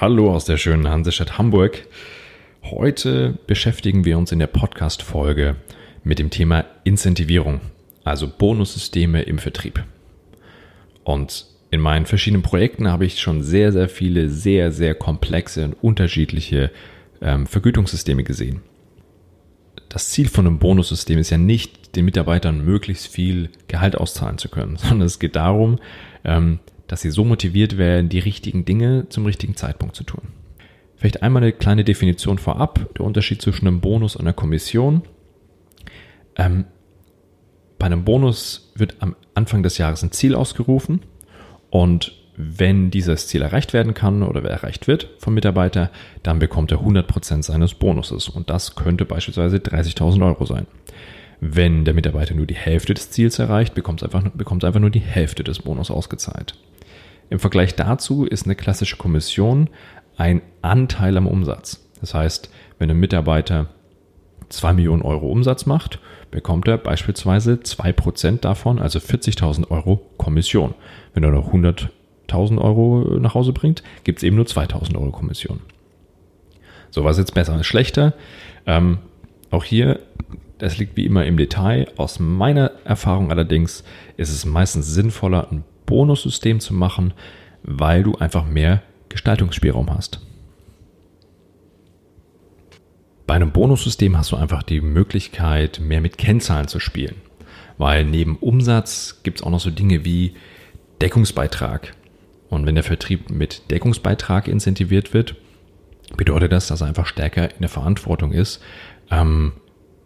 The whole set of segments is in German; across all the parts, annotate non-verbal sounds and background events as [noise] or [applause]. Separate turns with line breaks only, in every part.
Hallo aus der schönen Hansestadt Hamburg. Heute beschäftigen wir uns in der Podcast-Folge mit dem Thema Incentivierung, also Bonussysteme im Vertrieb. Und in meinen verschiedenen Projekten habe ich schon sehr, sehr viele sehr, sehr komplexe und unterschiedliche ähm, Vergütungssysteme gesehen. Das Ziel von einem Bonussystem ist ja nicht, den Mitarbeitern möglichst viel Gehalt auszahlen zu können, [laughs] sondern es geht darum, ähm, dass sie so motiviert werden, die richtigen Dinge zum richtigen Zeitpunkt zu tun. Vielleicht einmal eine kleine Definition vorab, der Unterschied zwischen einem Bonus und einer Kommission. Ähm, bei einem Bonus wird am Anfang des Jahres ein Ziel ausgerufen und wenn dieses Ziel erreicht werden kann oder erreicht wird vom Mitarbeiter, dann bekommt er 100% seines Bonuses und das könnte beispielsweise 30.000 Euro sein. Wenn der Mitarbeiter nur die Hälfte des Ziels erreicht, bekommt er einfach, bekommt einfach nur die Hälfte des Bonus ausgezahlt. Im Vergleich dazu ist eine klassische Kommission ein Anteil am Umsatz. Das heißt, wenn ein Mitarbeiter 2 Millionen Euro Umsatz macht, bekommt er beispielsweise 2% davon, also 40.000 Euro Kommission. Wenn er noch 100.000 Euro nach Hause bringt, gibt es eben nur 2.000 Euro Kommission. So, was jetzt besser schlechter? Ähm, auch hier, das liegt wie immer im Detail. Aus meiner Erfahrung allerdings ist es meistens sinnvoller, ein Bonussystem zu machen, weil du einfach mehr Gestaltungsspielraum hast. Bei einem Bonussystem hast du einfach die Möglichkeit, mehr mit Kennzahlen zu spielen. Weil neben Umsatz gibt es auch noch so Dinge wie Deckungsbeitrag. Und wenn der Vertrieb mit Deckungsbeitrag incentiviert wird, bedeutet das, dass er einfach stärker in der Verantwortung ist, ähm,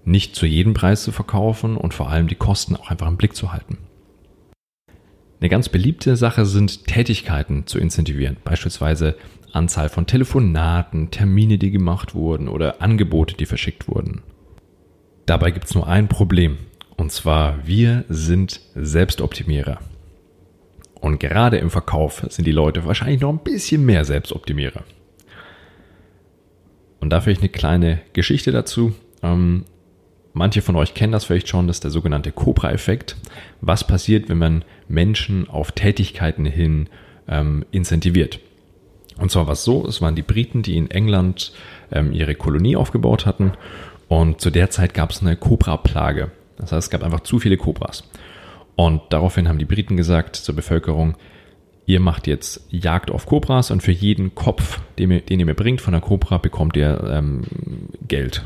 nicht zu jedem Preis zu verkaufen und vor allem die Kosten auch einfach im Blick zu halten. Eine ganz beliebte Sache sind Tätigkeiten zu incentivieren, beispielsweise Anzahl von Telefonaten, Termine, die gemacht wurden oder Angebote, die verschickt wurden. Dabei gibt es nur ein Problem, und zwar wir sind Selbstoptimierer. Und gerade im Verkauf sind die Leute wahrscheinlich noch ein bisschen mehr Selbstoptimierer. Und dafür ich eine kleine Geschichte dazu. Manche von euch kennen das vielleicht schon, das ist der sogenannte Cobra-Effekt. Was passiert, wenn man Menschen auf Tätigkeiten hin ähm, incentiviert? Und zwar war es so, es waren die Briten, die in England ähm, ihre Kolonie aufgebaut hatten und zu der Zeit gab es eine Cobra-Plage. Das heißt, es gab einfach zu viele Cobras. Und daraufhin haben die Briten gesagt zur Bevölkerung, ihr macht jetzt Jagd auf Cobras und für jeden Kopf, den ihr, den ihr mir bringt von der Cobra, bekommt ihr ähm, Geld.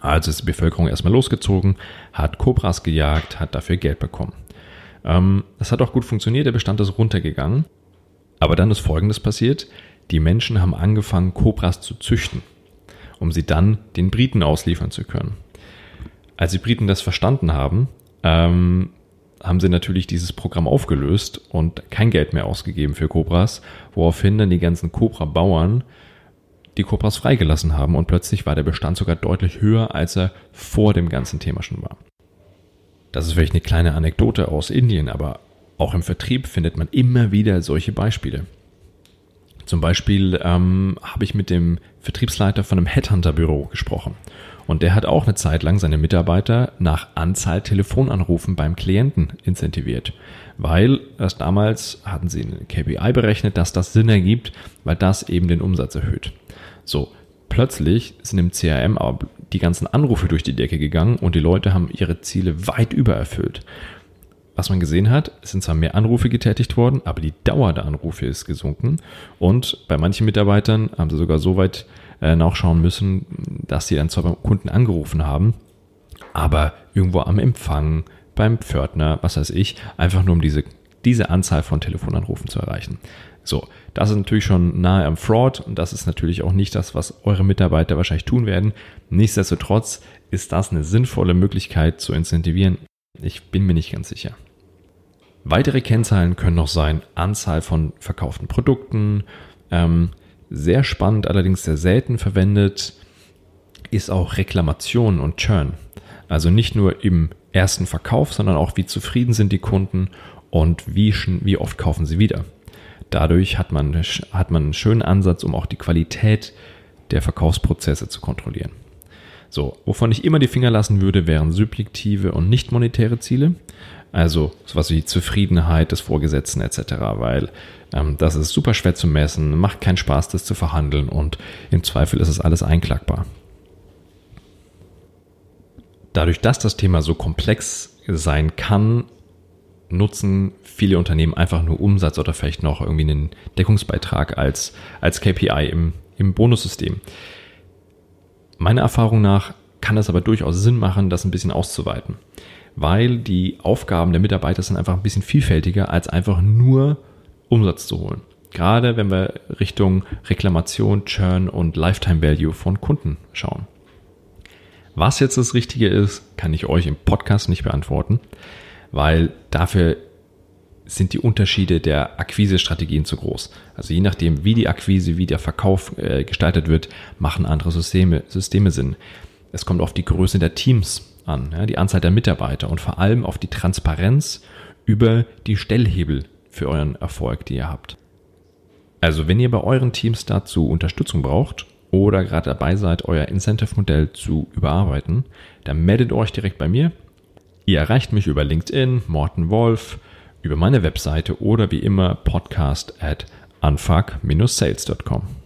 Also ist die Bevölkerung erstmal losgezogen, hat Kobras gejagt, hat dafür Geld bekommen. Ähm, das hat auch gut funktioniert, der Bestand ist runtergegangen. Aber dann ist Folgendes passiert. Die Menschen haben angefangen, Kobras zu züchten, um sie dann den Briten ausliefern zu können. Als die Briten das verstanden haben, ähm, haben sie natürlich dieses Programm aufgelöst und kein Geld mehr ausgegeben für Kobras, woraufhin dann die ganzen Cobra-Bauern die Cobras freigelassen haben und plötzlich war der Bestand sogar deutlich höher, als er vor dem ganzen Thema schon war. Das ist vielleicht eine kleine Anekdote aus Indien, aber auch im Vertrieb findet man immer wieder solche Beispiele. Zum Beispiel ähm, habe ich mit dem Vertriebsleiter von einem Headhunter-Büro gesprochen. Und der hat auch eine Zeit lang seine Mitarbeiter nach Anzahl Telefonanrufen beim Klienten incentiviert. Weil erst damals hatten sie eine KPI berechnet, dass das Sinn ergibt, weil das eben den Umsatz erhöht. So, plötzlich sind im CRM die ganzen Anrufe durch die Decke gegangen und die Leute haben ihre Ziele weit übererfüllt. Was man gesehen hat, es sind zwar mehr Anrufe getätigt worden, aber die Dauer der Anrufe ist gesunken. Und bei manchen Mitarbeitern haben sie sogar so weit äh, nachschauen müssen, dass sie dann zwar beim Kunden angerufen haben, aber irgendwo am Empfang, beim Pförtner, was weiß ich, einfach nur um diese, diese Anzahl von Telefonanrufen zu erreichen. So, das ist natürlich schon nahe am Fraud und das ist natürlich auch nicht das, was eure Mitarbeiter wahrscheinlich tun werden. Nichtsdestotrotz ist das eine sinnvolle Möglichkeit zu incentivieren. Ich bin mir nicht ganz sicher. Weitere Kennzahlen können noch sein Anzahl von verkauften Produkten. Ähm, sehr spannend, allerdings sehr selten verwendet, ist auch Reklamation und Churn. Also nicht nur im ersten Verkauf, sondern auch wie zufrieden sind die Kunden und wie, wie oft kaufen sie wieder. Dadurch hat man, hat man einen schönen Ansatz, um auch die Qualität der Verkaufsprozesse zu kontrollieren. So, wovon ich immer die Finger lassen würde, wären subjektive und nicht monetäre Ziele. Also sowas wie Zufriedenheit des Vorgesetzten etc., weil ähm, das ist super schwer zu messen, macht keinen Spaß, das zu verhandeln und im Zweifel ist es alles einklagbar. Dadurch, dass das Thema so komplex sein kann, nutzen viele Unternehmen einfach nur Umsatz oder vielleicht noch irgendwie einen Deckungsbeitrag als, als KPI im, im Bonussystem. Meiner Erfahrung nach kann es aber durchaus Sinn machen, das ein bisschen auszuweiten, weil die Aufgaben der Mitarbeiter sind einfach ein bisschen vielfältiger, als einfach nur Umsatz zu holen. Gerade wenn wir Richtung Reklamation, Churn und Lifetime Value von Kunden schauen. Was jetzt das Richtige ist, kann ich euch im Podcast nicht beantworten, weil dafür sind die Unterschiede der Akquise-Strategien zu groß. Also je nachdem, wie die Akquise, wie der Verkauf äh, gestaltet wird, machen andere Systeme, Systeme Sinn. Es kommt auf die Größe der Teams an, ja, die Anzahl der Mitarbeiter und vor allem auf die Transparenz über die Stellhebel für euren Erfolg, die ihr habt. Also wenn ihr bei euren Teams dazu Unterstützung braucht oder gerade dabei seid, euer Incentive-Modell zu überarbeiten, dann meldet euch direkt bei mir. Ihr erreicht mich über LinkedIn, Morten Wolf, über meine Webseite oder wie immer podcast at unfuck-sales.com.